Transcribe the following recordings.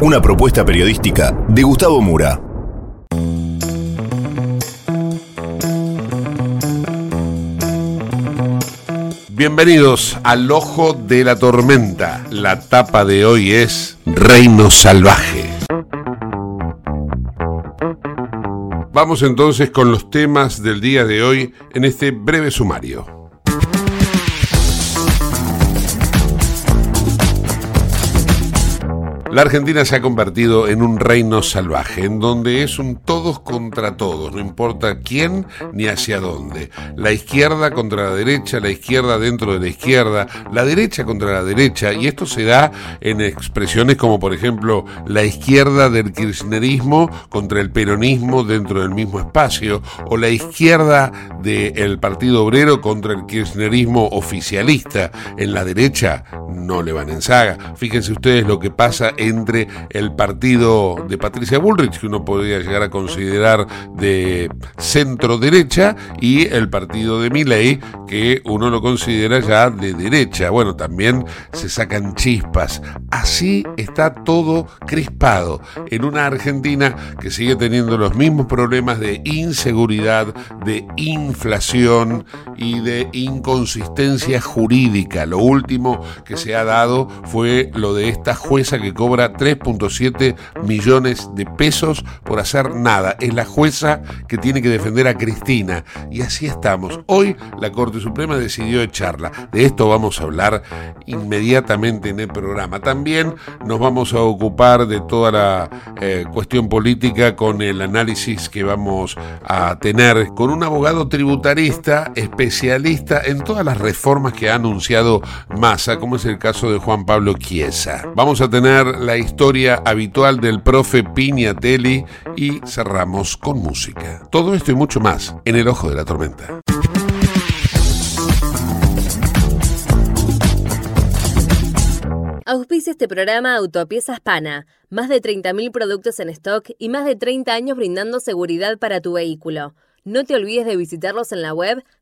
Una propuesta periodística de Gustavo Mura. Bienvenidos al Ojo de la Tormenta. La tapa de hoy es Reino Salvaje. Vamos entonces con los temas del día de hoy en este breve sumario. La Argentina se ha convertido en un reino salvaje, en donde es un todos contra todos, no importa quién ni hacia dónde. La izquierda contra la derecha, la izquierda dentro de la izquierda, la derecha contra la derecha, y esto se da en expresiones como por ejemplo la izquierda del kirchnerismo contra el peronismo dentro del mismo espacio, o la izquierda del Partido Obrero contra el kirchnerismo oficialista. En la derecha no le van en saga. Fíjense ustedes lo que pasa entre el partido de Patricia Bullrich, que uno podría llegar a considerar de centro derecha, y el partido de Milley, que uno lo considera ya de derecha. Bueno, también se sacan chispas. Así está todo crispado en una Argentina que sigue teniendo los mismos problemas de inseguridad, de inflación y de inconsistencia jurídica. Lo último que se ha dado fue lo de esta jueza que cobra 3.7 millones de pesos por hacer nada. Es la jueza que tiene que defender a Cristina. Y así estamos. Hoy la Corte Suprema decidió echarla. De esto vamos a hablar inmediatamente en el programa. También nos vamos a ocupar de toda la eh, cuestión política con el análisis que vamos a tener con un abogado tributarista especialista en todas las reformas que ha anunciado Massa, como es el caso de Juan Pablo Chiesa. Vamos a tener la historia habitual del profe Piñatelli y cerramos con música. Todo esto y mucho más en el ojo de la tormenta. Auspicia este programa Autopiezas Pana. Más de 30.000 productos en stock y más de 30 años brindando seguridad para tu vehículo. No te olvides de visitarlos en la web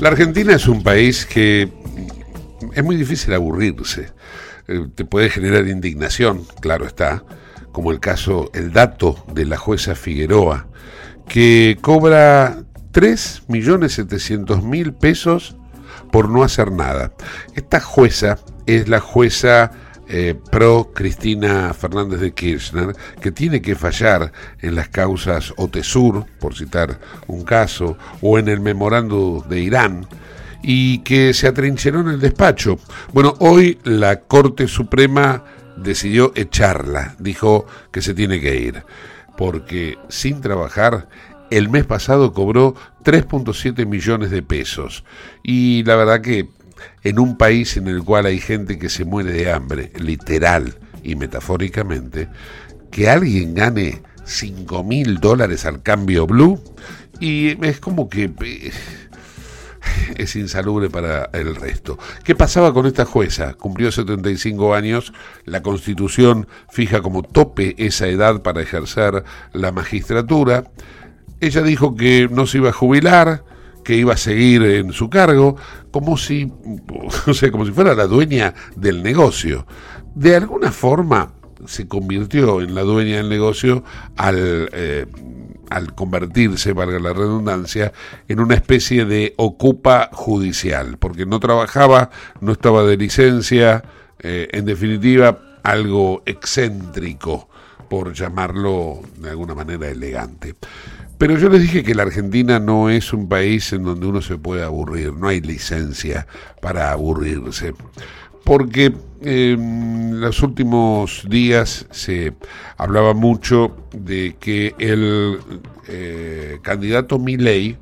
La Argentina es un país que es muy difícil aburrirse. Eh, Te puede generar indignación, claro está, como el caso, el dato de la jueza Figueroa, que cobra 3.700.000 pesos por no hacer nada. Esta jueza es la jueza eh, pro Cristina Fernández de Kirchner, que tiene que fallar en las causas OTESUR, por citar un caso, o en el memorando de Irán, y que se atrincheró en el despacho. Bueno, hoy la Corte Suprema decidió echarla, dijo que se tiene que ir, porque sin trabajar el mes pasado cobró 3.7 millones de pesos. Y la verdad que en un país en el cual hay gente que se muere de hambre, literal y metafóricamente, que alguien gane 5 mil dólares al cambio blue, y es como que eh, es insalubre para el resto. ¿Qué pasaba con esta jueza? Cumplió 75 años, la constitución fija como tope esa edad para ejercer la magistratura, ella dijo que no se iba a jubilar, que iba a seguir en su cargo, como si, como si fuera la dueña del negocio. De alguna forma se convirtió en la dueña del negocio al, eh, al convertirse, valga la redundancia, en una especie de ocupa judicial, porque no trabajaba, no estaba de licencia, eh, en definitiva, algo excéntrico, por llamarlo de alguna manera elegante. Pero yo les dije que la Argentina no es un país en donde uno se puede aburrir, no hay licencia para aburrirse. Porque en los últimos días se hablaba mucho de que el eh, candidato Milei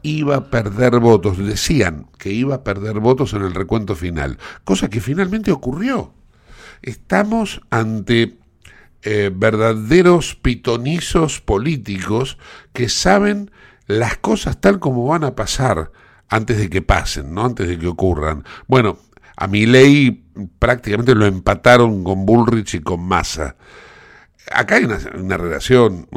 iba a perder votos, decían que iba a perder votos en el recuento final, cosa que finalmente ocurrió. Estamos ante eh, verdaderos pitonizos políticos que saben las cosas tal como van a pasar antes de que pasen, ¿no? Antes de que ocurran. Bueno, a mi ley prácticamente lo empataron con Bullrich y con Massa. Acá hay una, relación,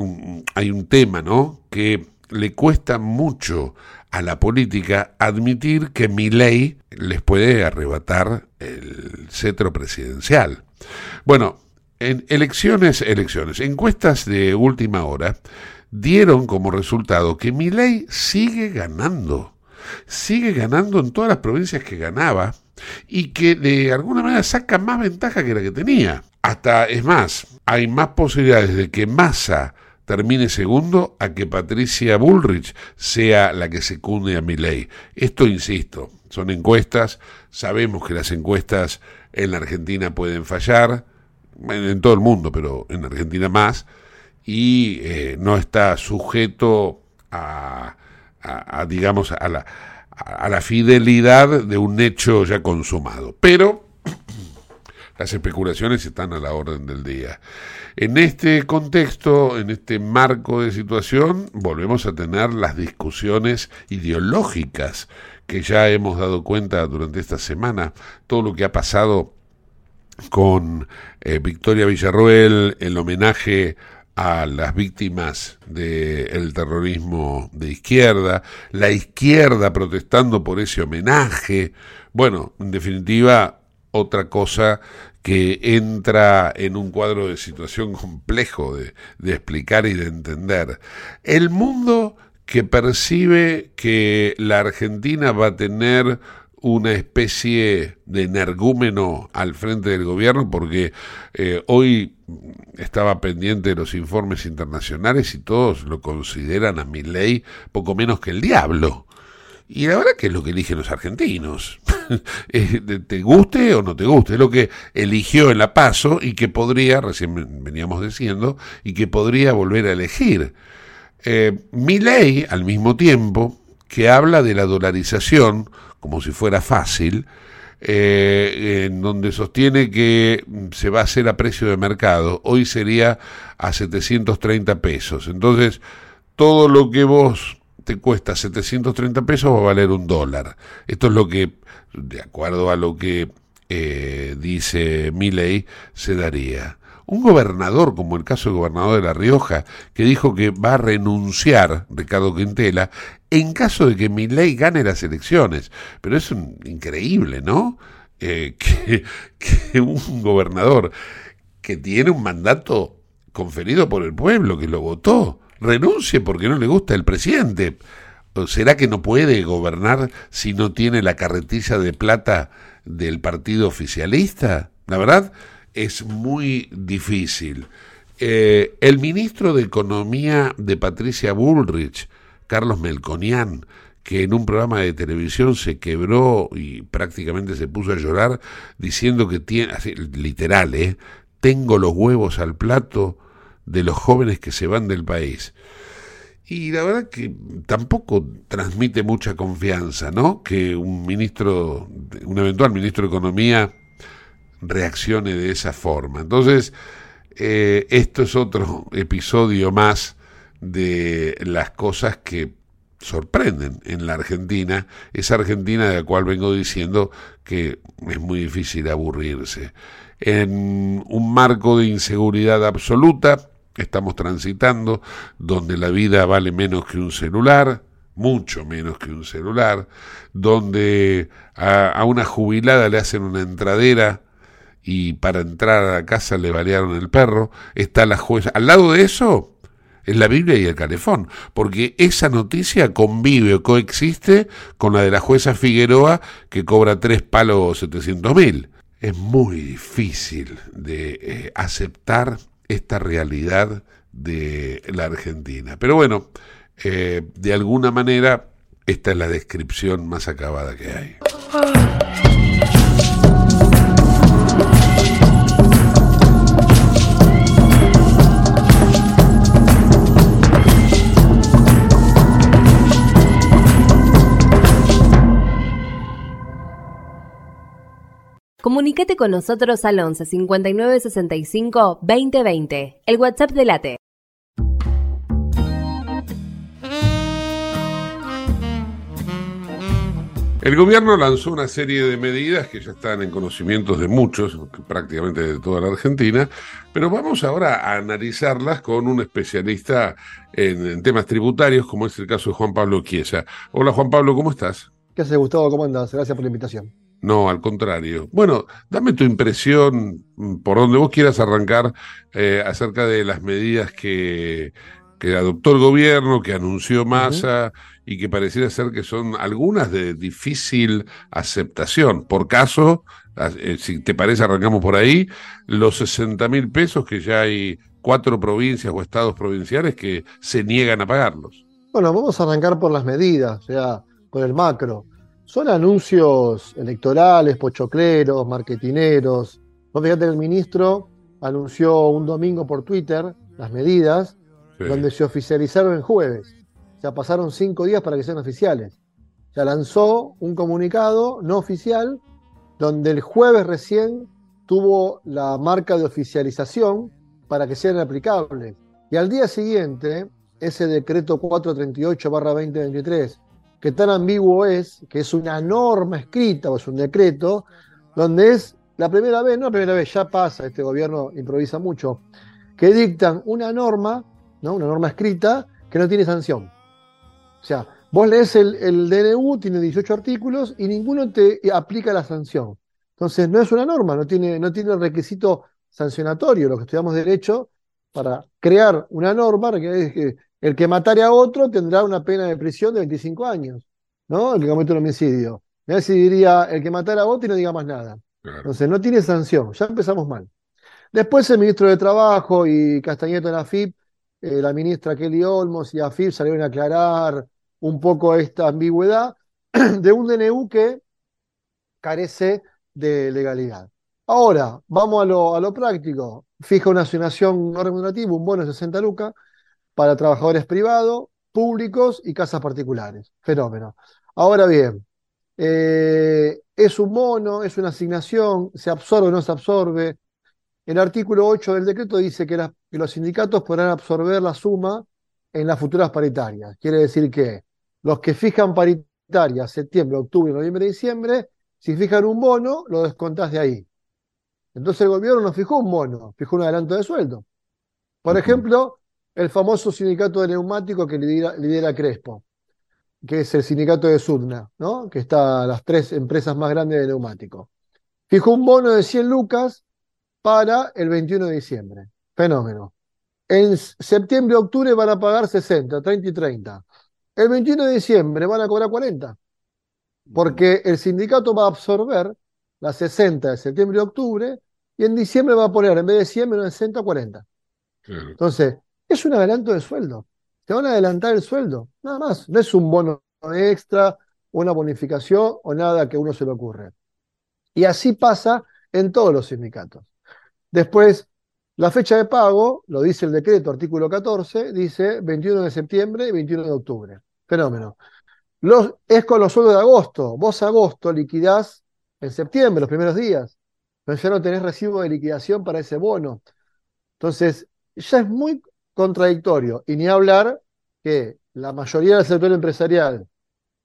hay un tema, ¿no? Que le cuesta mucho a la política admitir que mi ley les puede arrebatar el cetro presidencial. Bueno, en elecciones, elecciones, encuestas de última hora dieron como resultado que ley sigue ganando, sigue ganando en todas las provincias que ganaba y que de alguna manera saca más ventaja que la que tenía. Hasta, es más, hay más posibilidades de que Massa termine segundo a que Patricia Bullrich sea la que secunde a ley. Esto, insisto, son encuestas, sabemos que las encuestas en la Argentina pueden fallar, en, todo el mundo, pero en Argentina más, y eh, no está sujeto a, digamos, a la, a la fidelidad de un hecho ya consumado. Pero las especulaciones están a la orden del día. En este contexto, en este marco de situación, volvemos a tener las discusiones ideológicas que ya hemos dado cuenta durante esta semana, todo lo que ha pasado con eh, Victoria Villarroel, el homenaje a las víctimas del terrorismo de izquierda, la izquierda protestando por ese homenaje, bueno, en definitiva, otra cosa que entra en un cuadro de situación complejo de, de explicar y de entender. El mundo que percibe que la Argentina va a tener una especie de energúmeno al frente del gobierno porque eh, hoy estaba pendiente de los informes internacionales y todos lo consideran a mi ley poco menos que el diablo. Y la verdad que es lo que eligen los argentinos. te guste o no te guste, es lo que eligió en la paso y que podría, recién veníamos diciendo, y que podría volver a elegir. Eh, mi ley, al mismo tiempo, que habla de la dolarización como si fuera fácil, eh, en donde sostiene que se va a hacer a precio de mercado, hoy sería a 730 pesos. Entonces, todo lo que vos te cuesta 730 pesos va a valer un dólar. Esto es lo que, de acuerdo a lo que eh, dice mi ley, se daría un gobernador, como el caso del gobernador de La Rioja, que dijo que va a renunciar, Ricardo Quintela, en caso de que ley gane las elecciones. Pero es increíble, ¿no? Eh, que, que un gobernador que tiene un mandato conferido por el pueblo, que lo votó, renuncie porque no le gusta el presidente. ¿Será que no puede gobernar si no tiene la carretilla de plata del partido oficialista? La verdad, es muy difícil. Eh, el ministro de Economía de Patricia Bullrich, Carlos Melconian, que en un programa de televisión se quebró y prácticamente se puso a llorar diciendo que tiene, literal, ¿eh? tengo los huevos al plato de los jóvenes que se van del país. Y la verdad que tampoco transmite mucha confianza, ¿no? Que un ministro, un eventual ministro de Economía reaccione de esa forma. Entonces, eh, esto es otro episodio más de las cosas que sorprenden en la Argentina, esa Argentina de la cual vengo diciendo que es muy difícil aburrirse. En un marco de inseguridad absoluta estamos transitando, donde la vida vale menos que un celular, mucho menos que un celular, donde a, a una jubilada le hacen una entradera y para entrar a la casa le balearon el perro, está la jueza. Al lado de eso, es la Biblia y el calefón, porque esa noticia convive o coexiste con la de la jueza Figueroa que cobra tres palos setecientos mil. Es muy difícil de eh, aceptar esta realidad de la Argentina. Pero bueno, eh, de alguna manera esta es la descripción más acabada que hay. Comunicate con nosotros al 11 59 65 2020, el WhatsApp de Late. El gobierno lanzó una serie de medidas que ya están en conocimientos de muchos, prácticamente de toda la Argentina, pero vamos ahora a analizarlas con un especialista en, en temas tributarios, como es el caso de Juan Pablo Chiesa. Hola Juan Pablo, ¿cómo estás? ¿Qué haces, Gustavo? ¿Cómo andas? Gracias por la invitación. No, al contrario. Bueno, dame tu impresión, mm, por donde vos quieras arrancar, eh, acerca de las medidas que, que adoptó el gobierno, que anunció Massa y que pareciera ser que son algunas de difícil aceptación. Por caso, eh, si te parece, arrancamos por ahí, los 60 mil pesos que ya hay cuatro provincias o estados provinciales que se niegan a pagarlos. Bueno, vamos a arrancar por las medidas, o sea, por el macro. Son anuncios electorales, pochocleros, marketineros. Vos fíjate que el ministro anunció un domingo por Twitter las medidas, Sí. donde se oficializaron el jueves. O sea, pasaron cinco días para que sean oficiales. O sea, lanzó un comunicado no oficial, donde el jueves recién tuvo la marca de oficialización para que sean aplicables. Y al día siguiente, ese decreto 438-2023, que tan ambiguo es, que es una norma escrita o es un decreto, donde es la primera vez, no la primera vez, ya pasa, este gobierno improvisa mucho, que dictan una norma, ¿no? una norma escrita, que no tiene sanción. O sea, vos lees el, el DNU, tiene 18 artículos y ninguno te aplica la sanción. Entonces, no es una norma, no tiene, no tiene el requisito sancionatorio, lo que estudiamos derecho, para crear una norma que el que matare a otro tendrá una pena de prisión de 25 años, ¿no? El que comete un homicidio. Mirá si diría el que matara a otro y no diga más nada. Claro. Entonces, no tiene sanción, ya empezamos mal. Después el ministro de Trabajo y Castañeto en AFIP, eh, la ministra Kelly Olmos y AFIP salieron a aclarar un poco esta ambigüedad de un DNU que carece de legalidad. Ahora, vamos a lo, a lo práctico. Fija una asignación no remunerativa, un bono de 60 lucas para trabajadores privados, públicos y casas particulares. Fenómeno. Ahora bien, eh, es un bono, es una asignación, se absorbe o no se absorbe. El artículo 8 del decreto dice que, los sindicatos podrán absorber la suma en las futuras paritarias. Quiere decir que los que fijan paritarias septiembre, octubre, noviembre, diciembre, si fijan un bono, lo descontás de ahí. Entonces el gobierno no fijó un bono, fijó un adelanto de sueldo. Por ejemplo, el famoso sindicato de neumáticos que lidera, lidera Crespo, que es el sindicato de Sudna, ¿no? Que está las tres empresas más grandes de neumáticos. Fijó un bono de 100 lucas para el 21 de diciembre. Fenómeno. En septiembre, octubre van a pagar 60, 30 y 30. El 21 de diciembre van a cobrar 40, porque el sindicato va a absorber las 60 de septiembre y octubre, y en diciembre va a poner, en vez de 100, menos de 60, 40. Claro. Entonces, es un adelanto de sueldo. Te van a adelantar el sueldo, nada más. No es un bono extra, una bonificación o nada que a uno se le ocurre. Y así pasa en todos los sindicatos. Después, la fecha de pago, lo dice el decreto, artículo 14, dice 21 de septiembre y 21 de octubre. Fenómeno. Es con los sueldos de agosto. Vos agosto liquidás en septiembre, los primeros días. Pero ya no tenés recibo de liquidación para ese bono. Entonces, ya es muy contradictorio. Y ni hablar que la mayoría del sector empresarial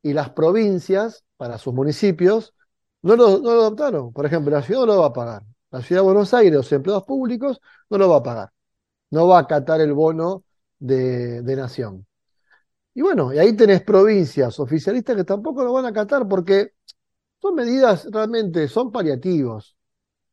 y las provincias, para sus municipios, no lo, adoptaron. Por ejemplo, la ciudad no lo va a pagar. La ciudad de Buenos Aires, los empleados públicos, no lo va a pagar. No va a acatar el bono de, de nación. Y bueno, y ahí tenés provincias oficialistas que tampoco lo van a acatar porque son medidas realmente, son paliativos,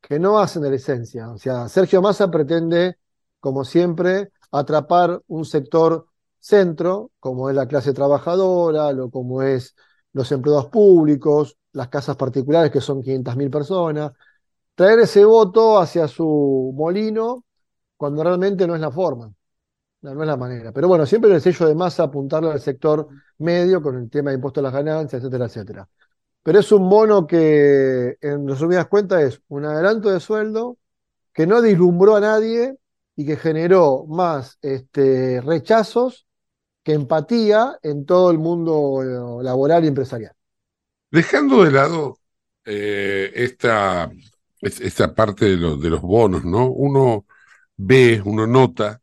que no hacen de la esencia. O sea, Sergio Massa pretende, como siempre, atrapar un sector centro, como es la clase trabajadora, lo, como es los empleados públicos, las casas particulares, que son 500.000 personas, traer ese voto hacia su molino cuando realmente no es la forma, no, es la manera. Pero bueno, siempre el sello de masa apuntarle al sector medio con el tema de impuestos a las ganancias, etcétera, etcétera. Pero es un bono que, en resumidas cuentas, es un adelanto de sueldo que no deslumbró a nadie y que generó más este, rechazos que empatía en todo el mundo eh, laboral y empresarial. Dejando de lado eh, esta, es- esta parte de, lo- de los bonos, ¿no? Uno ve, uno nota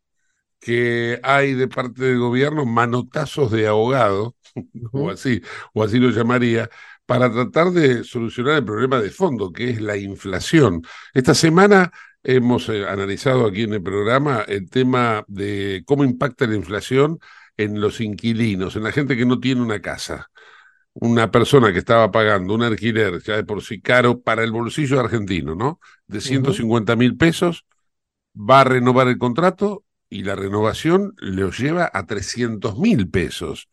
que hay de parte del gobierno manotazos de abogado, o así, o así lo llamaría, para tratar de solucionar el problema de fondo, que es la inflación. Esta semana hemos eh, analizado aquí en el programa el tema de cómo impacta la inflación en los inquilinos, en la gente que no tiene una casa. Una persona que estaba pagando un alquiler ya de por sí caro para el bolsillo argentino, ¿no? De 150 mil pesos, va a renovar el contrato y la renovación los lleva a 300 mil pesos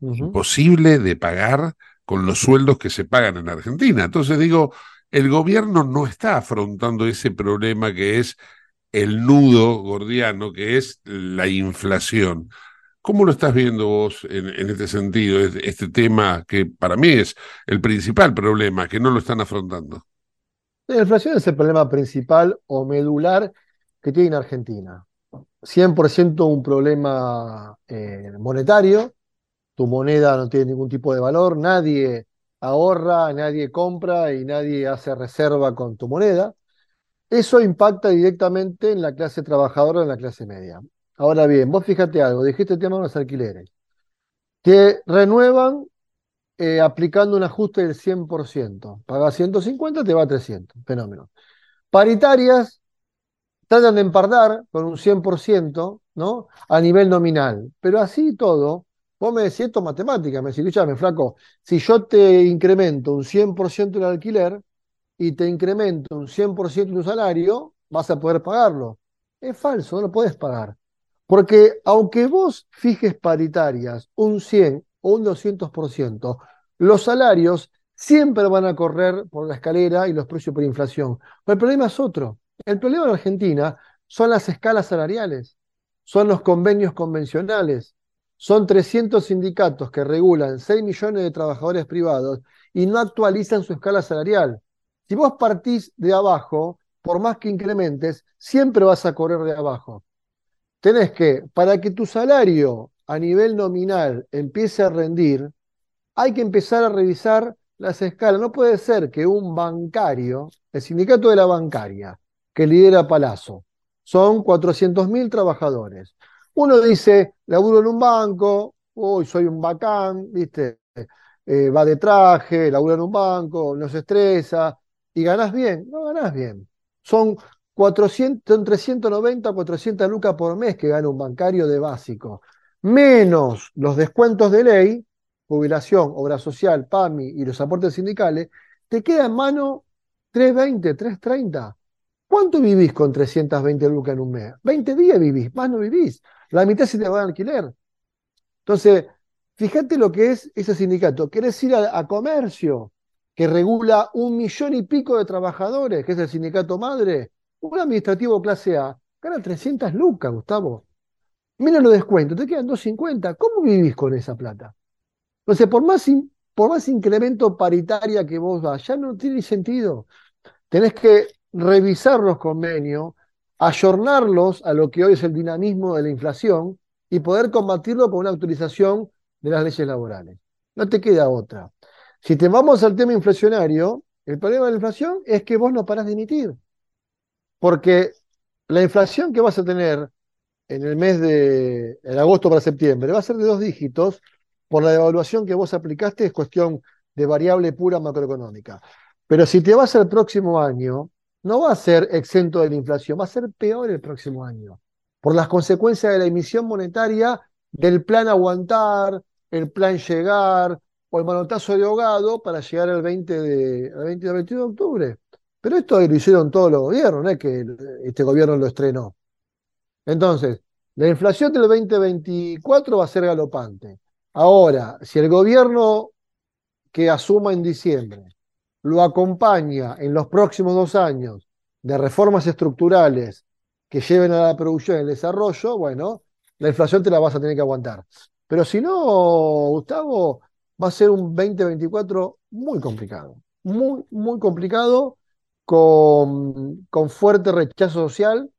imposible de pagar con los sueldos que se pagan en Argentina. Entonces digo, el gobierno no está afrontando ese problema que es el nudo gordiano, que es la inflación. ¿Cómo lo estás viendo vos en, este sentido, este, este tema que para mí es el principal problema, que no lo están afrontando? La inflación es el problema principal o medular que tiene Argentina. 100% un problema eh, monetario, tu moneda no tiene ningún tipo de valor, nadie ahorra, nadie compra y nadie hace reserva con tu moneda. Eso impacta directamente en la clase trabajadora, en la clase media. Ahora bien, vos fíjate algo, dijiste el tema de los alquileres, que renuevan eh, aplicando un ajuste del 100%. Pagas 150, te va a 300. Fenómeno. Paritarias tratan de empardar con un 100%, ¿no? A nivel nominal. Pero así todo, vos me decís esto es matemática, me decís, escúchame, flaco, si yo te incremento un 100% el alquiler y te incremento un 100% tu salario, vas a poder pagarlo. Es falso, no lo podés pagar. Porque aunque vos fijes paritarias un 100 o un 200%, los salarios siempre van a correr por la escalera y los precios por inflación. Pero el problema es otro. El problema en Argentina son las escalas salariales, son los convenios convencionales, son 300 sindicatos que regulan 6 millones de trabajadores privados y no actualizan su escala salarial. Si vos partís de abajo, por más que incrementes, siempre vas a correr de abajo. Tenés que, para que tu salario a nivel nominal empiece a rendir, hay que empezar a revisar las escalas. No puede ser que un bancario, el sindicato de la bancaria, que lidera Palazzo, son 400.000 trabajadores. Uno dice, laburo en un banco, hoy soy un bacán, ¿viste? Eh, va de traje, labura en un banco, no se estresa, y ganás bien. No ganás bien. Son 400, son 390 o 400 lucas por mes que gana un bancario de básico, menos los descuentos de ley, jubilación, obra social, PAMI y los aportes sindicales, te queda en mano 320, 330. ¿Cuánto vivís con 320 lucas en un mes? 20 días vivís, más no vivís. La mitad se te va a alquiler. Entonces, fíjate lo que es ese sindicato. ¿Querés ir a, a comercio, que regula un millón y pico de trabajadores, que es el sindicato madre? Un administrativo clase A gana 300 lucas, Gustavo. Menos los descuentos, te quedan 250. ¿Cómo vivís con esa plata? Entonces, por más, por más incremento paritaria que vos vas, ya no tiene sentido. Tenés que revisar los convenios, ayornarlos a lo que hoy es el dinamismo de la inflación y poder combatirlo con una actualización de las leyes laborales. No te queda otra. Si te vamos al tema inflacionario, el problema de la inflación es que vos no parás de emitir. Porque la inflación que vas a tener en el mes de en agosto para septiembre va a ser de dos dígitos por la devaluación que vos aplicaste, es cuestión de variable pura macroeconómica. Pero si te vas al próximo año, no va a ser exento de la inflación, va a ser peor el próximo año, por las consecuencias de la emisión monetaria del plan aguantar, el plan llegar o el manotazo de ahogado para llegar al 20 de, al 20 al 21 de octubre. Pero esto lo hicieron todos los gobiernos, no es que este gobierno lo estrenó. Entonces, la inflación del 2024 va a ser galopante. Ahora, si el gobierno que asuma en diciembre lo acompaña en los próximos dos años de reformas estructurales que lleven a la producción y el desarrollo, bueno, la inflación te la vas a tener que aguantar. Pero si no, Gustavo, va a ser un 2024 muy complicado, muy, muy complicado, con, con fuerte rechazo social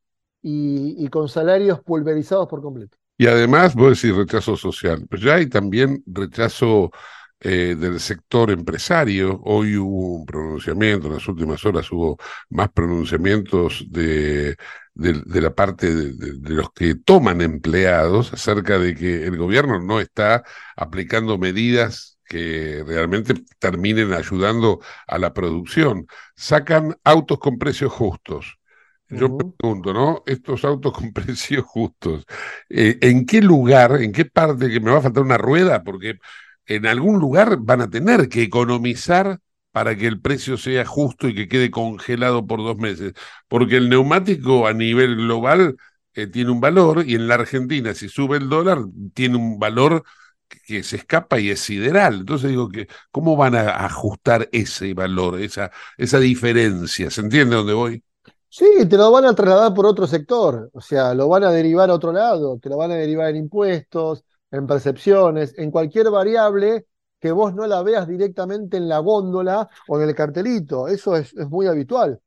y, con salarios pulverizados por completo. Y además, vos decís rechazo social, pero ya hay también rechazo eh, del sector empresario. Hoy hubo un pronunciamiento, en las últimas horas hubo más pronunciamientos de, de, de la parte de, los que toman empleados acerca de que el gobierno no está aplicando medidas que realmente terminen ayudando a la producción. Sacan autos con precios justos. Yo Ujú. pregunto, ¿no? Estos autos con precios justos, eh, ¿en qué lugar, en qué parte que me va a faltar una rueda? Porque en algún lugar van a tener que economizar para que el precio sea justo y que quede congelado por dos meses. Porque el neumático a nivel global eh, tiene un valor y en la Argentina, si sube el dólar, tiene un valor que, se escapa y es sideral. Entonces digo que, ¿cómo van a ajustar ese valor, esa, esa diferencia? ¿Se entiende dónde voy? Sí, te lo van a trasladar por otro sector, o sea, lo van a derivar a otro lado, te lo van a derivar en impuestos, en percepciones, en cualquier variable que vos no la veas directamente en la góndola o en el cartelito. Eso es, muy habitual.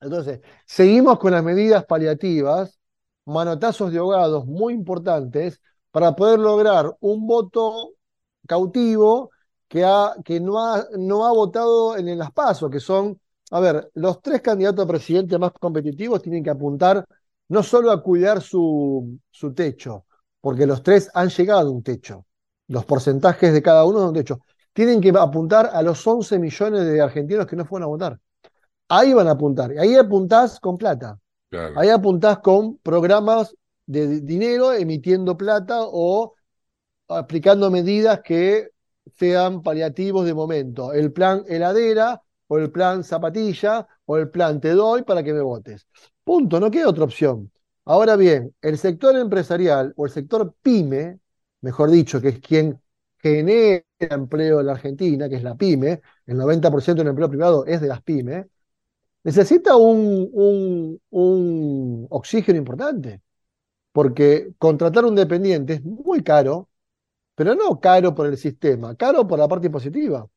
Entonces, seguimos con las medidas paliativas, manotazos de ahogados muy importantes para poder lograr un voto cautivo que, ha, que no, ha, no ha votado en las PASO, que son, a ver, los tres candidatos a presidente más competitivos tienen que apuntar no solo a cuidar su, su techo, porque los tres han llegado a un techo, los porcentajes de cada uno de un techo, tienen que apuntar a los 11 millones de argentinos que no fueron a votar. Ahí van a apuntar, ahí apuntás con plata. Claro. Ahí apuntás con programas de dinero emitiendo plata o aplicando medidas que sean paliativos de momento. El plan heladera o el plan zapatilla o el plan te doy para que me votes. Punto, no queda otra opción. Ahora bien, el sector empresarial o el sector pyme, mejor dicho, que es quien genera empleo en la Argentina, que es la pyme, el 90% del empleo privado es de las pymes, necesita un, oxígeno importante, porque contratar un dependiente es muy caro, pero no caro por el sistema, caro por la parte impositiva.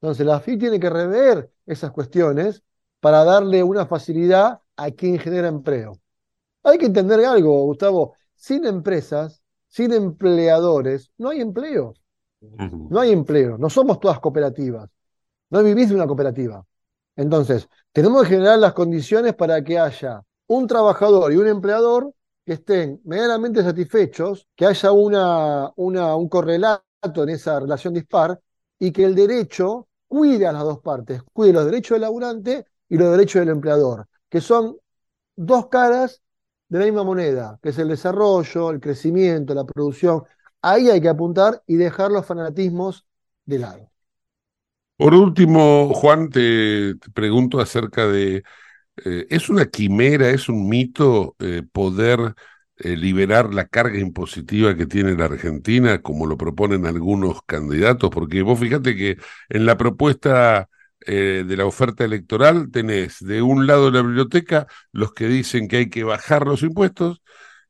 Entonces, la FI tiene que rever esas cuestiones para darle una facilidad a quien genera empleo. Hay que entender algo, Gustavo, sin empresas, sin empleadores, no hay empleo. No hay empleo, no somos todas cooperativas, no vivís de una cooperativa. Entonces, tenemos que generar las condiciones para que haya un trabajador y un empleador que estén medianamente satisfechos, que haya una, una, un correlato en esa relación dispar y que el derecho cuide a las dos partes, cuide los derechos del laburante y los derechos del empleador, que son dos caras de la misma moneda, que es el desarrollo, el crecimiento, la producción. Ahí hay que apuntar y dejar los fanatismos de lado. Por último, Juan, te, pregunto acerca de, eh, ¿es una quimera, es un mito eh, poder eh, liberar la carga impositiva que tiene la Argentina, como lo proponen algunos candidatos? Porque vos fíjate que en la propuesta eh, de la oferta electoral tenés de un lado de la biblioteca los que dicen que hay que bajar los impuestos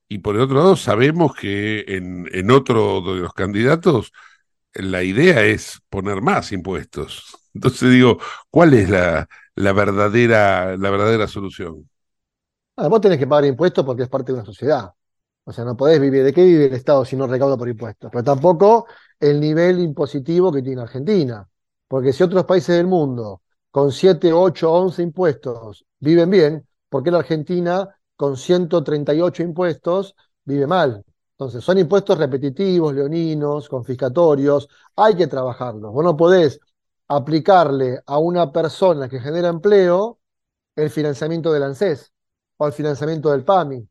y por el otro lado sabemos que en, en otro de los candidatos la idea es poner más impuestos. Entonces digo, ¿cuál es la, la verdadera, la verdadera solución? Ah, vos tenés que pagar impuestos porque es parte de una sociedad. O sea, no podés vivir. ¿De qué vive el Estado si no recauda por impuestos? Pero tampoco el nivel impositivo que tiene Argentina. Porque si otros países del mundo con 7, 8, 11 impuestos viven bien, ¿por qué la Argentina con 138 impuestos vive mal? Entonces, son impuestos repetitivos, leoninos, confiscatorios, hay que trabajarlos. Vos no podés aplicarle a una persona que genera empleo el financiamiento del ANSES o el financiamiento del PAMI.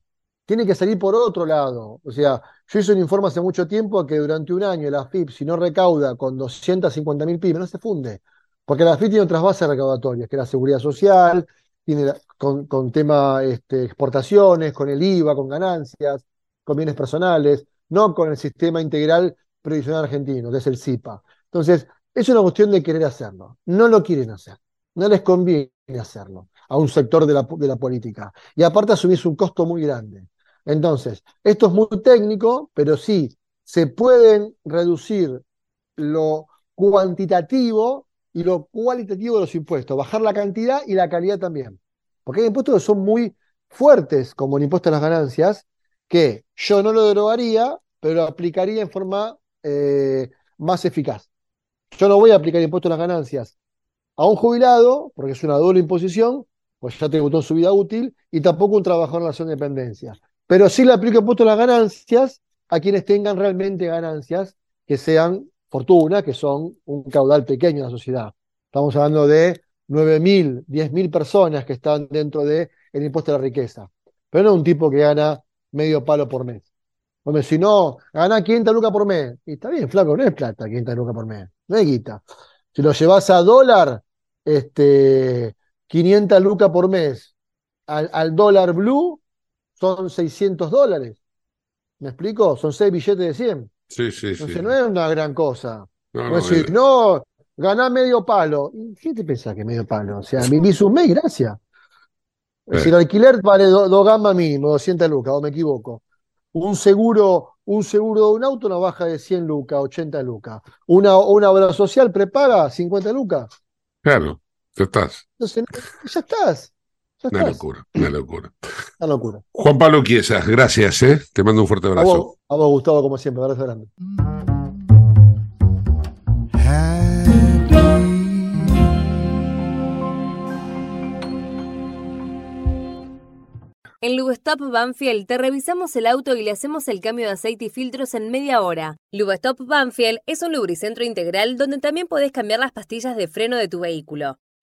Tiene que salir por otro lado. O sea, yo hice un informe hace mucho tiempo que durante un año la FIP, si no recauda con 250 mil pymes, no se funde. Porque la FIP tiene otras bases recaudatorias, que la seguridad social, tiene con, con tema este, exportaciones, con el IVA, con ganancias, con bienes personales, no con el sistema integral previsional argentino, que es el SIPA. Entonces, es una cuestión de querer hacerlo. No lo quieren hacer. No les conviene hacerlo a un sector de la, de la política. Y aparte asumís un costo muy grande. Entonces, esto es muy técnico, pero sí, se pueden reducir lo cuantitativo y lo cualitativo de los impuestos, bajar la cantidad y la calidad también. Porque hay impuestos que son muy fuertes, como el impuesto a las ganancias, que yo no lo derogaría, pero lo aplicaría en forma eh, más eficaz. Yo no voy a aplicar impuesto a las ganancias a un jubilado, porque es una doble imposición, pues ya tributó en su vida útil, y tampoco un trabajador en relación de dependencia. Pero sí le aplico impuesto a las ganancias a quienes tengan realmente ganancias que sean fortuna, que son un caudal pequeño en la sociedad. Estamos hablando de 9.000, 10.000 personas que están dentro del impuesto a la riqueza. Pero no un tipo que gana medio palo por mes. Hombre, si no, gana 500 lucas por mes. Y está bien, flaco, no es plata 500 lucas por mes. No es guita. Si lo llevas a dólar, este, 500 lucas por mes al, al dólar blue son 600 dólares. ¿Me explico? Son 6 billetes de 100. Sí, sí, sí. Entonces no es una gran cosa. No, no, decís, es- no, ganá medio palo. ¿Y ¿Qué te pensás que medio palo? O sea, vivís un mes, gracias. Eh. Si el alquiler vale do- dos gamas mínimo, 200 lucas, o me equivoco. Un seguro, un seguro de un auto no baja de 100 lucas, 80 lucas. Una, una obra social prepaga 50 lucas. Claro, ya estás. Entonces, ya estás. Una locura, una locura. Una locura. Juan Pablo Quiesas, gracias, ¿eh? Te mando un fuerte A abrazo. vos, a vos, Gustavo, como siempre. Abrazo grande. En Lubestop Banfield te revisamos el auto y le hacemos el cambio de aceite y filtros en media hora. Lubestop Banfield es un lubricentro integral donde también podés cambiar las pastillas de freno de tu vehículo.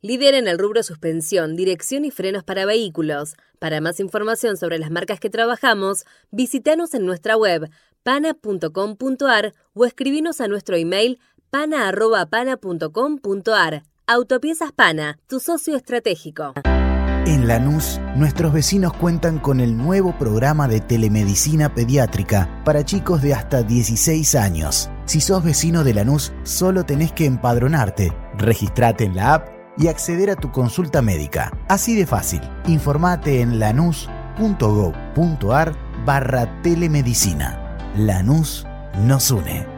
líder en el rubro suspensión, dirección y frenos para vehículos. Para más información sobre las marcas que trabajamos, visítanos en nuestra web pana.com.ar o escribinos a nuestro email pana.pana.com.ar. Autopiezas Pana, tu socio estratégico. En Lanús, nuestros vecinos cuentan con el nuevo programa de telemedicina pediátrica para chicos de hasta 16 años. Si sos vecino de Lanús, solo tenés que empadronarte, registrate en la app y acceder a tu consulta médica. Así de fácil. Informate en lanús.gov.ar barra telemedicina. Lanús nos une.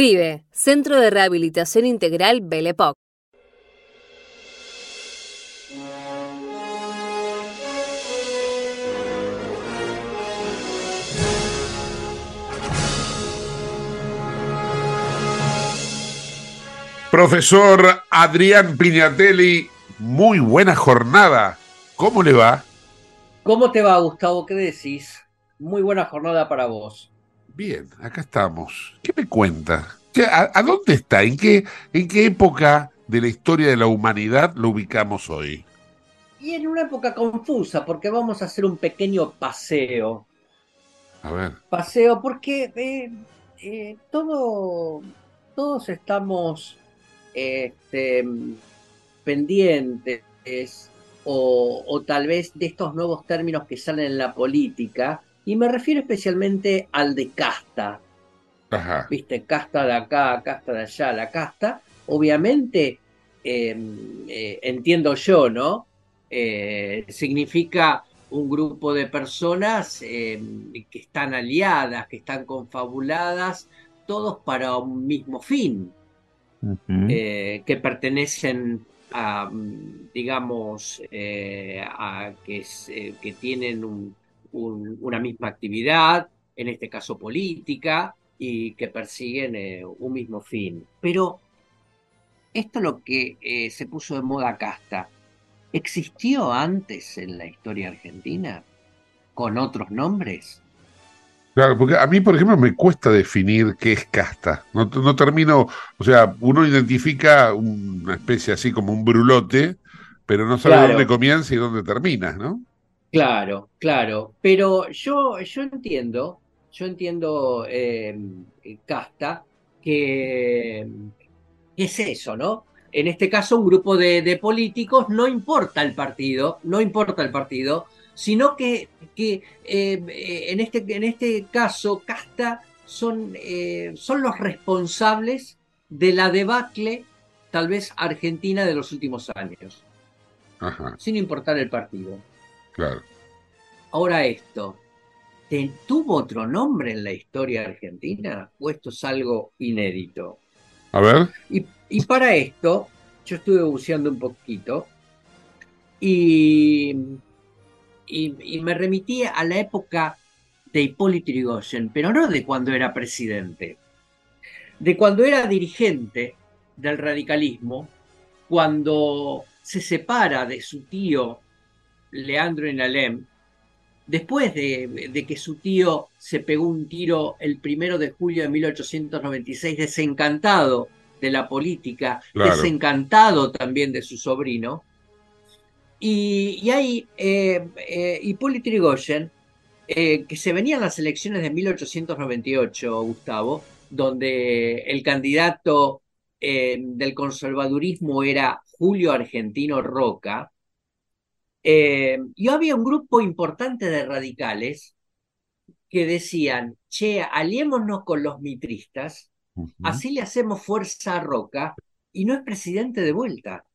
CRIBE, Centro de Rehabilitación Integral Belepoc. Profesor Adrián Piñatelli, muy buena jornada. ¿Cómo le va? ¿Cómo te va, Gustavo? ¿Qué decís? Muy buena jornada para vos. Bien, acá estamos. ¿Qué me cuenta? ¿A, a dónde está? ¿En qué, ¿En qué época de la historia de la humanidad lo ubicamos hoy? Y en una época confusa, porque vamos a hacer un pequeño paseo. A ver. Paseo, porque eh, eh, todo, todos estamos este, pendientes o, o tal vez de estos nuevos términos que salen en la política, y me refiero especialmente al de casta. Ajá. Viste, casta de acá, casta de allá, la casta. Obviamente, eh, eh, entiendo yo, ¿no? Eh, significa un grupo de personas que están aliadas, que están confabuladas, todos para un mismo fin, que pertenecen a, digamos, a que, que tienen un, una misma actividad, en este caso política, y que persiguen eh, un mismo fin. Pero esto lo que eh, se puso de moda casta, ¿existió antes en la historia argentina con otros nombres? Claro, porque a mí, por ejemplo, me cuesta definir qué es casta. No, no termino, o sea, uno identifica una especie así como un brulote, pero no sabe dónde comienza y dónde termina, ¿no? Claro, claro, pero yo, yo entiendo, yo entiendo, eh, Casta, que, es eso, ¿no? En este caso, un grupo de, políticos, no importa el partido, no importa el partido, sino que, que eh, en, este, en este caso, Casta son, eh, son los responsables de la debacle, tal vez argentina, de los últimos años, sin importar el partido. Claro. Ahora esto, ¿tuvo otro nombre en la historia argentina o esto es algo inédito? A ver. Y, para esto, yo estuve buceando un poquito y, y, me remití a la época de Hipólito Yrigoyen, pero no de cuando era presidente, de cuando era dirigente del radicalismo, cuando se separa de su tío Leandro Inalem, después de, que su tío se pegó un tiro el primero de julio de 1896, desencantado de la política, desencantado también de su sobrino, y, y hay eh, eh, Hipólito Yrigoyen, eh, que se venían las elecciones de 1898, Gustavo, donde el candidato del conservadurismo era Julio Argentino Roca, eh, y había un grupo importante de radicales que decían, che, aliémonos con los mitristas, así le hacemos fuerza a Roca y no es presidente de vuelta.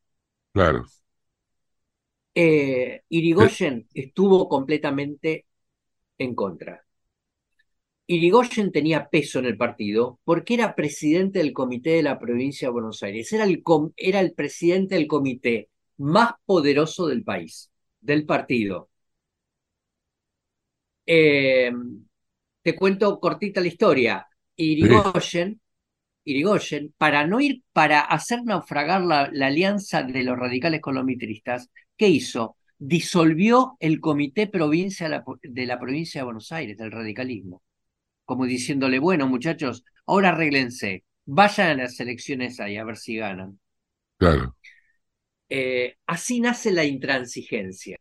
Claro. Eh, Irigoyen estuvo completamente en contra. Irigoyen tenía peso en el partido porque era presidente del comité de la provincia de Buenos Aires, era el, era el presidente del comité más poderoso del país del partido. Eh, te cuento cortita la historia. Irigoyen, Irigoyen, para no ir, para hacer naufragar la, alianza de los radicales con los mitristas, ¿qué hizo? Disolvió el comité provincia de la provincia de Buenos Aires, del radicalismo. Como diciéndole, bueno, muchachos, ahora arréglense, vayan a las elecciones ahí a ver si ganan. Claro. Eh, así nace la intransigencia.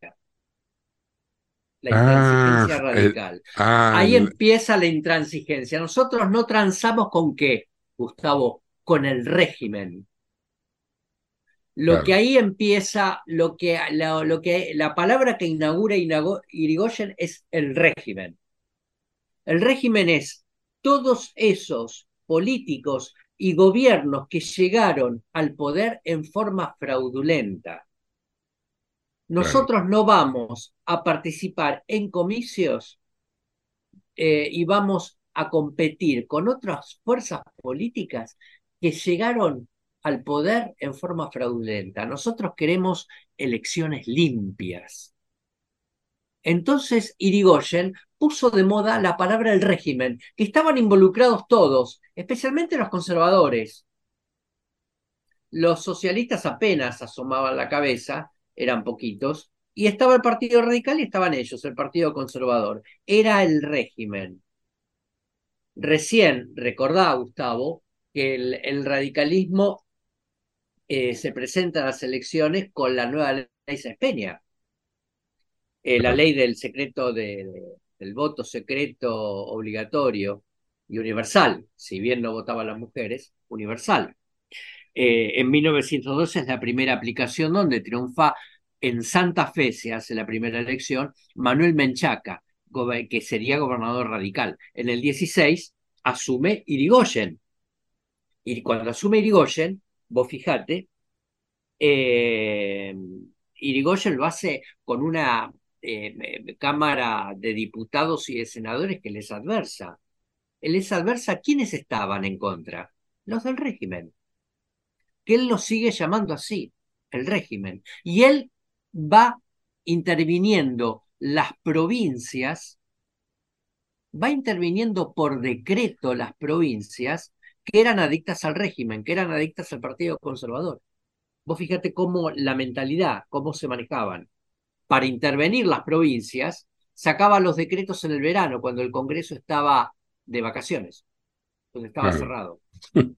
La ah, intransigencia radical. Ah, Ahí empieza la intransigencia. Nosotros no transamos con qué, Gustavo, con el régimen. Lo que ahí empieza, lo que, lo que, la palabra que inaugura Irigoyen es el régimen. El régimen es todos esos políticos y gobiernos que llegaron al poder en forma fraudulenta. Nosotros no vamos a participar en comicios eh, y vamos a competir con otras fuerzas políticas que llegaron al poder en forma fraudulenta. Nosotros queremos elecciones limpias. Entonces Irigoyen puso de moda la palabra el régimen, que estaban involucrados todos, especialmente los conservadores. Los socialistas apenas asomaban la cabeza, eran poquitos, y estaba el Partido Radical y estaban ellos, el Partido Conservador. Era el régimen. Recién recordá, Gustavo, que el, radicalismo eh, se presenta a las elecciones con la nueva ley Peña eh, la ley del secreto del voto secreto obligatorio y universal, si bien no votaban las mujeres, universal. Eh, en 1912 es la primera aplicación donde triunfa en Santa Fe, se hace la primera elección, Manuel Menchaca, que sería gobernador radical. En el 16 asume Irigoyen. Y cuando asume Irigoyen, vos fijate, eh, Irigoyen lo hace con una eh, Cámara de Diputados y de Senadores que les adversa. Les adversa quiénes estaban en contra, los del régimen. Que él los sigue llamando así, el régimen. Y él va interviniendo las provincias, va interviniendo por decreto las provincias que eran adictas al régimen, que eran adictas al Partido Conservador. Vos fíjate cómo la mentalidad, cómo se manejaban. Para intervenir las provincias, sacaba los decretos en el verano, cuando el Congreso estaba de vacaciones, cuando estaba cerrado.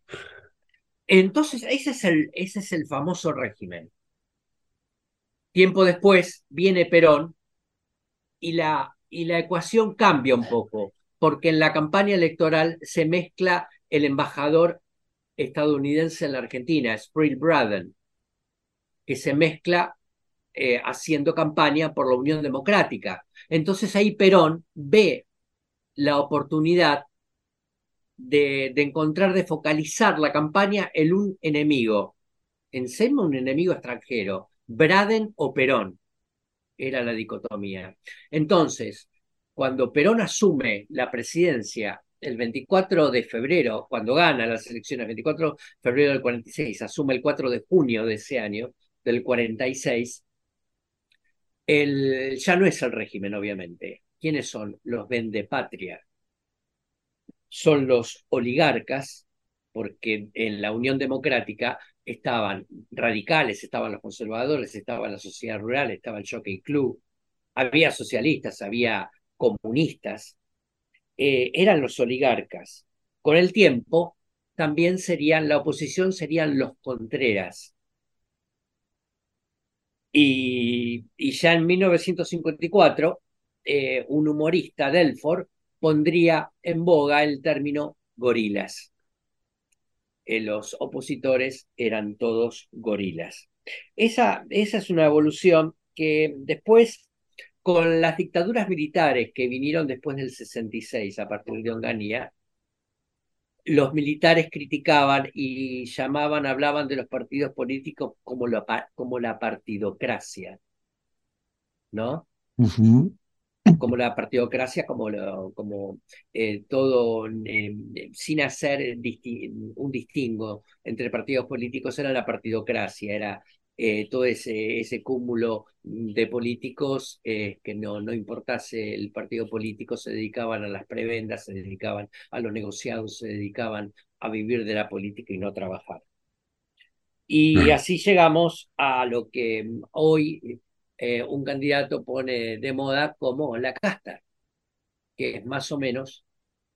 Entonces, ese es, el, ese es el famoso régimen. Tiempo después viene Perón y la, y la ecuación cambia un poco, porque en la campaña electoral se mezcla el embajador estadounidense en la Argentina, Sprill Braden, que se mezcla eh, haciendo campaña por la Unión Democrática. Entonces ahí Perón ve la oportunidad de, encontrar, de focalizar la campaña en un enemigo. Encima un enemigo extranjero, Braden o Perón, era la dicotomía. Entonces, cuando Perón asume la presidencia el 24 de febrero, cuando gana las elecciones, el 24 de febrero del 46, asume el 4 de junio de ese año, del 46, el, ya no es el régimen, obviamente. ¿Quiénes son? Los vendepatria. Son los oligarcas, porque en la Unión Democrática estaban radicales, estaban los conservadores, estaba la sociedad rural, estaba el Jockey Club, había socialistas, había comunistas, eh, eran los oligarcas. Con el tiempo, también serían, la oposición serían los Contreras. Y, ya en 1954, eh, un humorista, Delford, pondría en boga el término gorilas. Eh, los opositores eran todos gorilas. Esa, esa es una evolución que después con las dictaduras militares que vinieron después del 66 a partir de Onganía, los militares criticaban y llamaban, hablaban de los partidos políticos como, como la partidocracia, ¿no? Como la partidocracia, como, como eh, todo, eh, sin hacer un distingo entre partidos políticos, era la partidocracia, era eh, todo ese, ese cúmulo de políticos eh, que no, no importase el partido político, se dedicaban a las prebendas, se dedicaban a los negociados, se dedicaban a vivir de la política y no trabajar. Y así llegamos a lo que hoy eh, un candidato pone de moda como la casta, que es más o menos,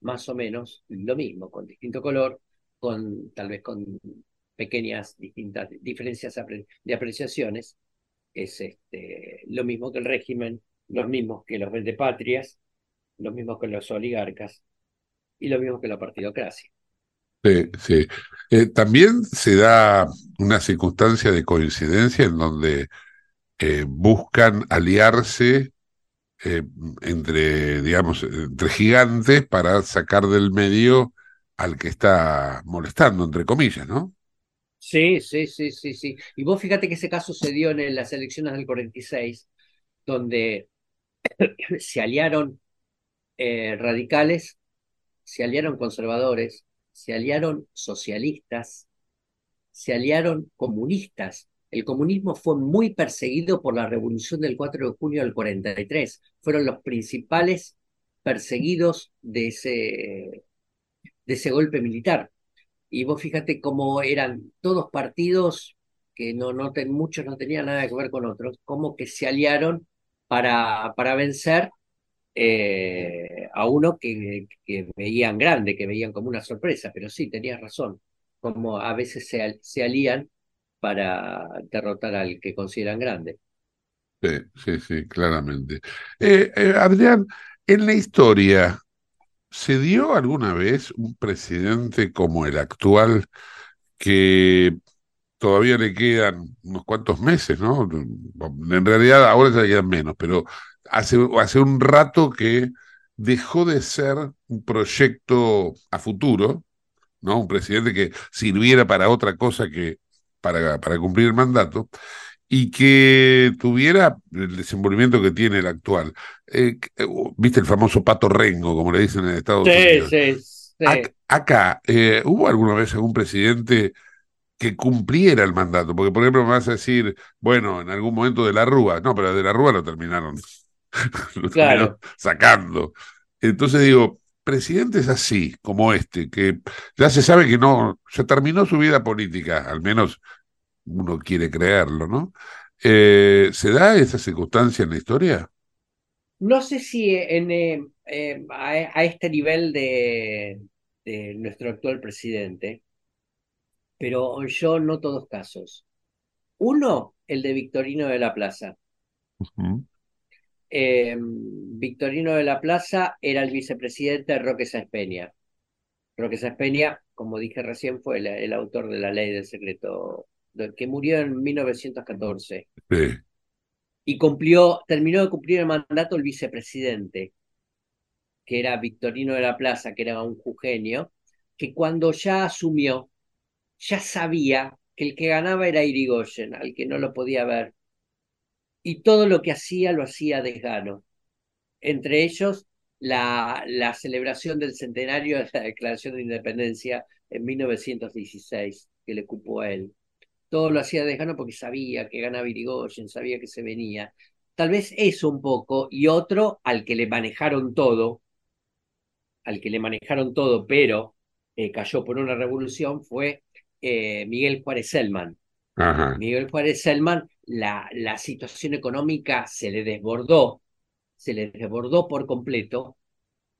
más o menos lo mismo, con distinto color, con tal vez con pequeñas distintas diferencias de apreciaciones, es este, lo mismo que el régimen, los mismos que los vendepatrias, los mismos que los oligarcas y lo mismo que la partidocracia. Sí, sí. Eh, también se da una circunstancia de coincidencia en donde eh, buscan aliarse eh, entre, digamos, entre gigantes para sacar del medio al que está molestando, entre comillas, ¿no? Sí, sí, sí, sí, sí. Y vos fíjate que ese caso se dio en las elecciones del 46, donde se aliaron eh, radicales, se aliaron conservadores, se aliaron socialistas, se aliaron comunistas. El comunismo fue muy perseguido por la revolución del 4 de junio del 43. Fueron los principales perseguidos de ese, de ese golpe militar. Y vos fíjate cómo eran todos partidos que no, no muchos no tenían nada que ver con otros, como que se aliaron para, para vencer eh, a uno que, que, veían grande, que veían como una sorpresa, pero sí, tenías razón, como a veces se, se alían para derrotar al que consideran grande. Sí, sí, sí, claramente. Eh, eh, Adrián, en la historia, ¿Se dio alguna vez un presidente como el actual que todavía le quedan unos cuantos meses, ¿no? En realidad ahora ya le quedan menos, pero hace, hace un rato que dejó de ser un proyecto a futuro, ¿no? Un presidente que sirviera para otra cosa que para, para cumplir el mandato y que tuviera el desenvolvimiento que tiene el actual. Eh, eh, ¿Viste el famoso pato rengo, como le dicen en Estados Unidos? Sí, sí. Acá, eh, ¿hubo alguna vez algún presidente que cumpliera el mandato? Porque, por ejemplo, me vas a decir, bueno, en algún momento de la Rúa, no, pero de la Rúa lo terminaron, lo terminaron sacando. Entonces digo, presidentes así, como este, que ya se sabe que no, se terminó su vida política, al menos uno quiere creerlo, ¿no? Eh, ¿Se da esa circunstancia en la historia? No sé si en, eh, eh, a, este nivel de, nuestro actual presidente, pero yo noto dos casos. Uno, el de Victorino de la Plaza. Victorino de la Plaza era el vicepresidente de Roque Sáenz Peña. Roque Sáenz Peña, como dije recién, fue el autor de la ley del secreto que murió en 1914. Y cumplió, terminó de cumplir el mandato el vicepresidente, que era Victorino de la Plaza, que era un jugenio, que cuando ya asumió, ya sabía que el que ganaba era Irigoyen, al que no lo podía ver. Y todo lo que hacía lo hacía desgano. Entre ellos, la, celebración del centenario de la Declaración de Independencia en 1916, que le ocupó a él todo lo hacía de gano porque sabía que ganaba Irigoyen, sabía que se venía. Tal vez eso un poco, y otro al que le manejaron todo, al que le manejaron todo, pero eh, cayó por una revolución, fue eh, Miguel Juárez Selman. Miguel Juárez Selman, la, la situación económica se le desbordó, se le desbordó por completo,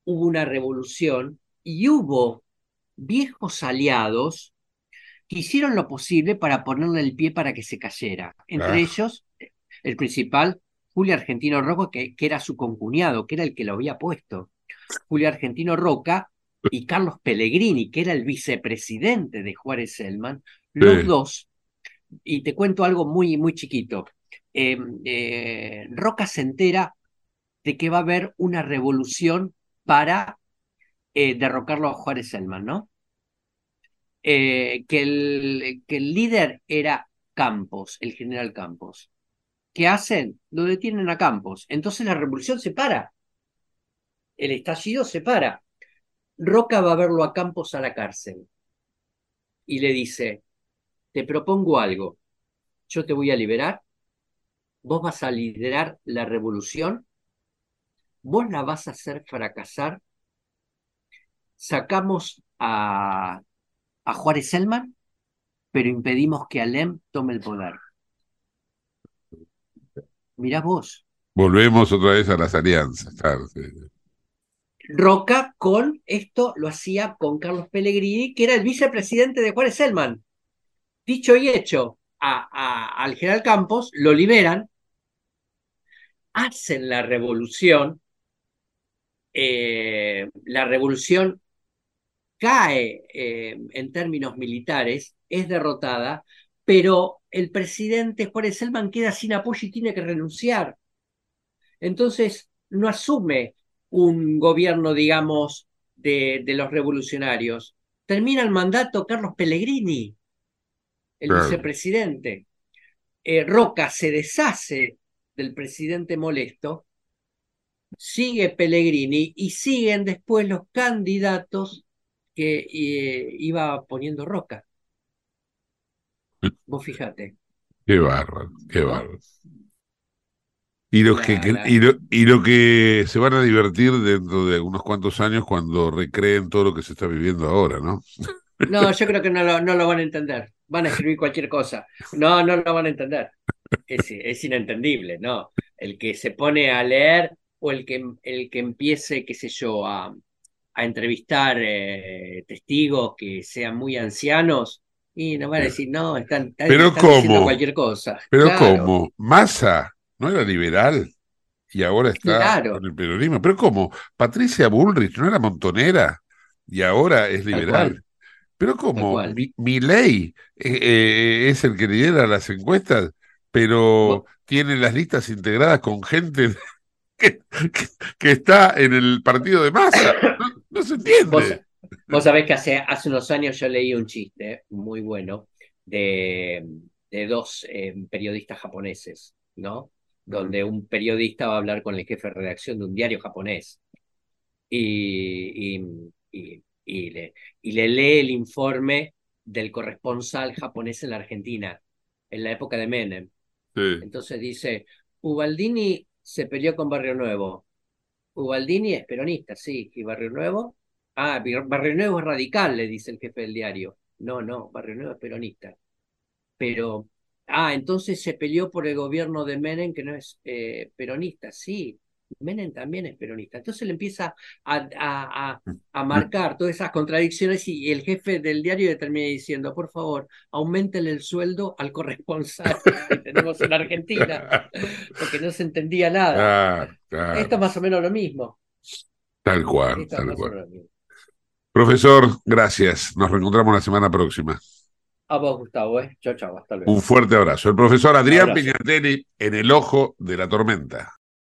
hubo una revolución y hubo viejos aliados hicieron lo posible para ponerle el pie para que se cayera. Entre ah. ellos, el principal, Julio Argentino Roca, que, que, era su concuñado, que era el que lo había puesto. Julio Argentino Roca y Carlos Pellegrini, que era el vicepresidente de Juárez Selman, los dos, y te cuento algo muy, muy chiquito. Em, eh, Roca se entera de que va a haber una revolución para eh, derrocarlo a Juárez Selman, ¿no? Eh, que, el, que el líder era Campos, el general Campos. ¿Qué hacen? Lo detienen a Campos. Entonces la revolución se para. El estallido se para. Roca va a verlo a Campos a la cárcel y le dice, te propongo algo, yo te voy a liberar, vos vas a liderar la revolución, vos la vas a hacer fracasar, sacamos a a Juárez Selman, pero impedimos que Alem tome el poder. Mirá vos. Volvemos otra vez a las alianzas, Roca con esto lo hacía con Carlos Pellegrini, que era el vicepresidente de Juárez Selman. Dicho y hecho, al general Campos lo liberan, hacen la revolución, eh, la revolución cae eh, en términos militares, es derrotada, pero el presidente Juárez Selman queda sin apoyo y tiene que renunciar. Entonces, no asume un gobierno, digamos, de, los revolucionarios. Termina el mandato Carlos Pellegrini, el vicepresidente. Eh, Roca se deshace del presidente molesto, sigue Pellegrini y siguen después los candidatos que eh, iba poniendo roca. Vos fíjate. Qué bárbaro, qué bárbaro. Y los que, y, lo, y lo que se van a divertir dentro de unos cuantos años cuando recreen todo lo que se está viviendo ahora, ¿no? No, yo creo que no lo, no lo van a entender. Van a escribir cualquier cosa. No, no lo van a entender. Es, es inentendible, ¿no? El que se pone a leer o el que, el que empiece, qué sé yo, a, a entrevistar eh, testigos que sean muy ancianos y nos van a decir, no, están, ¿Pero diciendo cualquier cosa. Pero ¿cómo? Massa no era liberal y ahora está con el peronismo. Pero ¿cómo? Patricia Bullrich no era montonera y ahora es liberal. Pero como mi, ley es el que lidera las encuestas, pero tiene las listas integradas con gente que, está en el partido de masa. No, se entiende. Vos, sabés que hace, hace unos años yo leí un chiste muy bueno de, de dos eh, periodistas japoneses, ¿no? Donde un periodista va a hablar con el jefe de redacción de un diario japonés y, y, y, le, y le lee el informe del corresponsal japonés en la Argentina, en la época de Menem. Entonces dice, Ubaldini se peleó con Barrio Nuevo. Ubaldini es peronista, sí, y Barrio Nuevo. Ah, Barrio Nuevo es radical, le dice el jefe del diario. No, no, Barrio Nuevo es peronista. Pero, ah, entonces se peleó por el gobierno de Menem, que no es eh, peronista, sí, Menem también es peronista. Entonces le empieza a, a, marcar todas esas contradicciones y el jefe del diario le termina diciendo, por favor, aumenten el sueldo al corresponsal que tenemos en Argentina, porque no se entendía nada. Esto es más o menos lo mismo. Tal cual, tal cual. Profesor, gracias. Nos reencontramos la semana próxima. A vos, Gustavo. ¿eh? Chao, chao. Hasta luego. Un fuerte abrazo. El profesor Adrián Piñatelli en el ojo de la tormenta.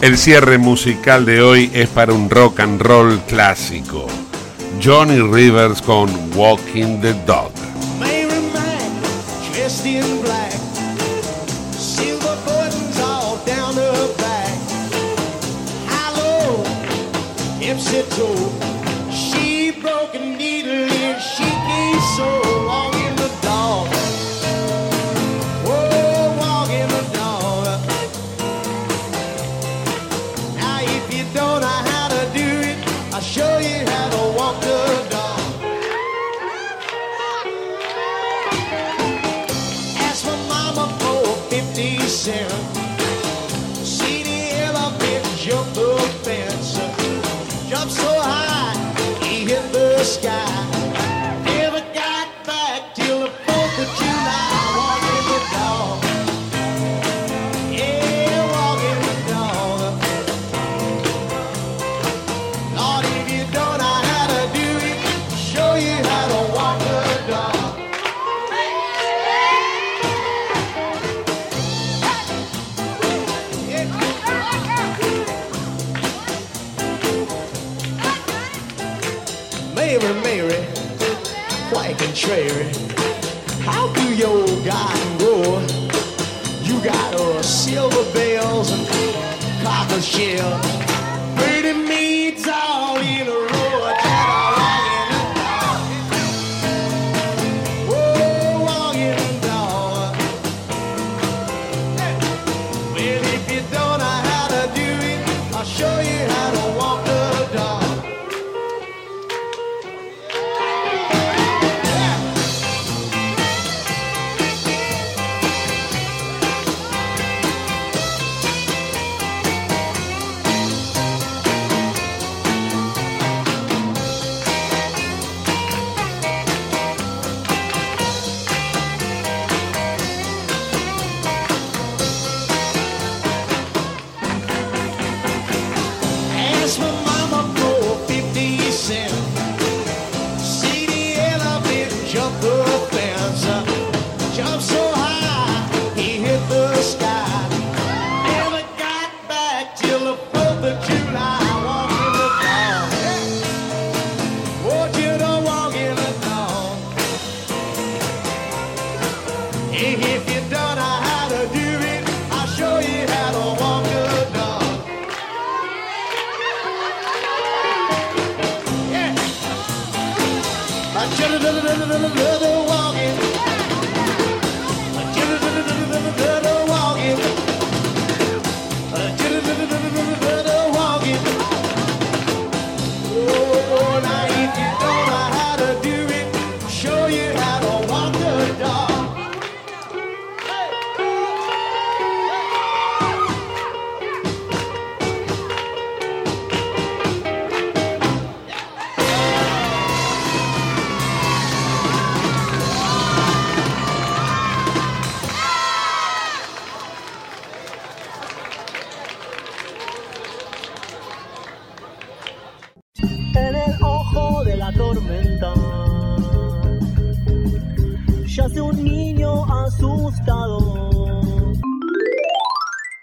El cierre musical de hoy es para un rock and roll clásico. Johnny Rivers con Walking the Dog.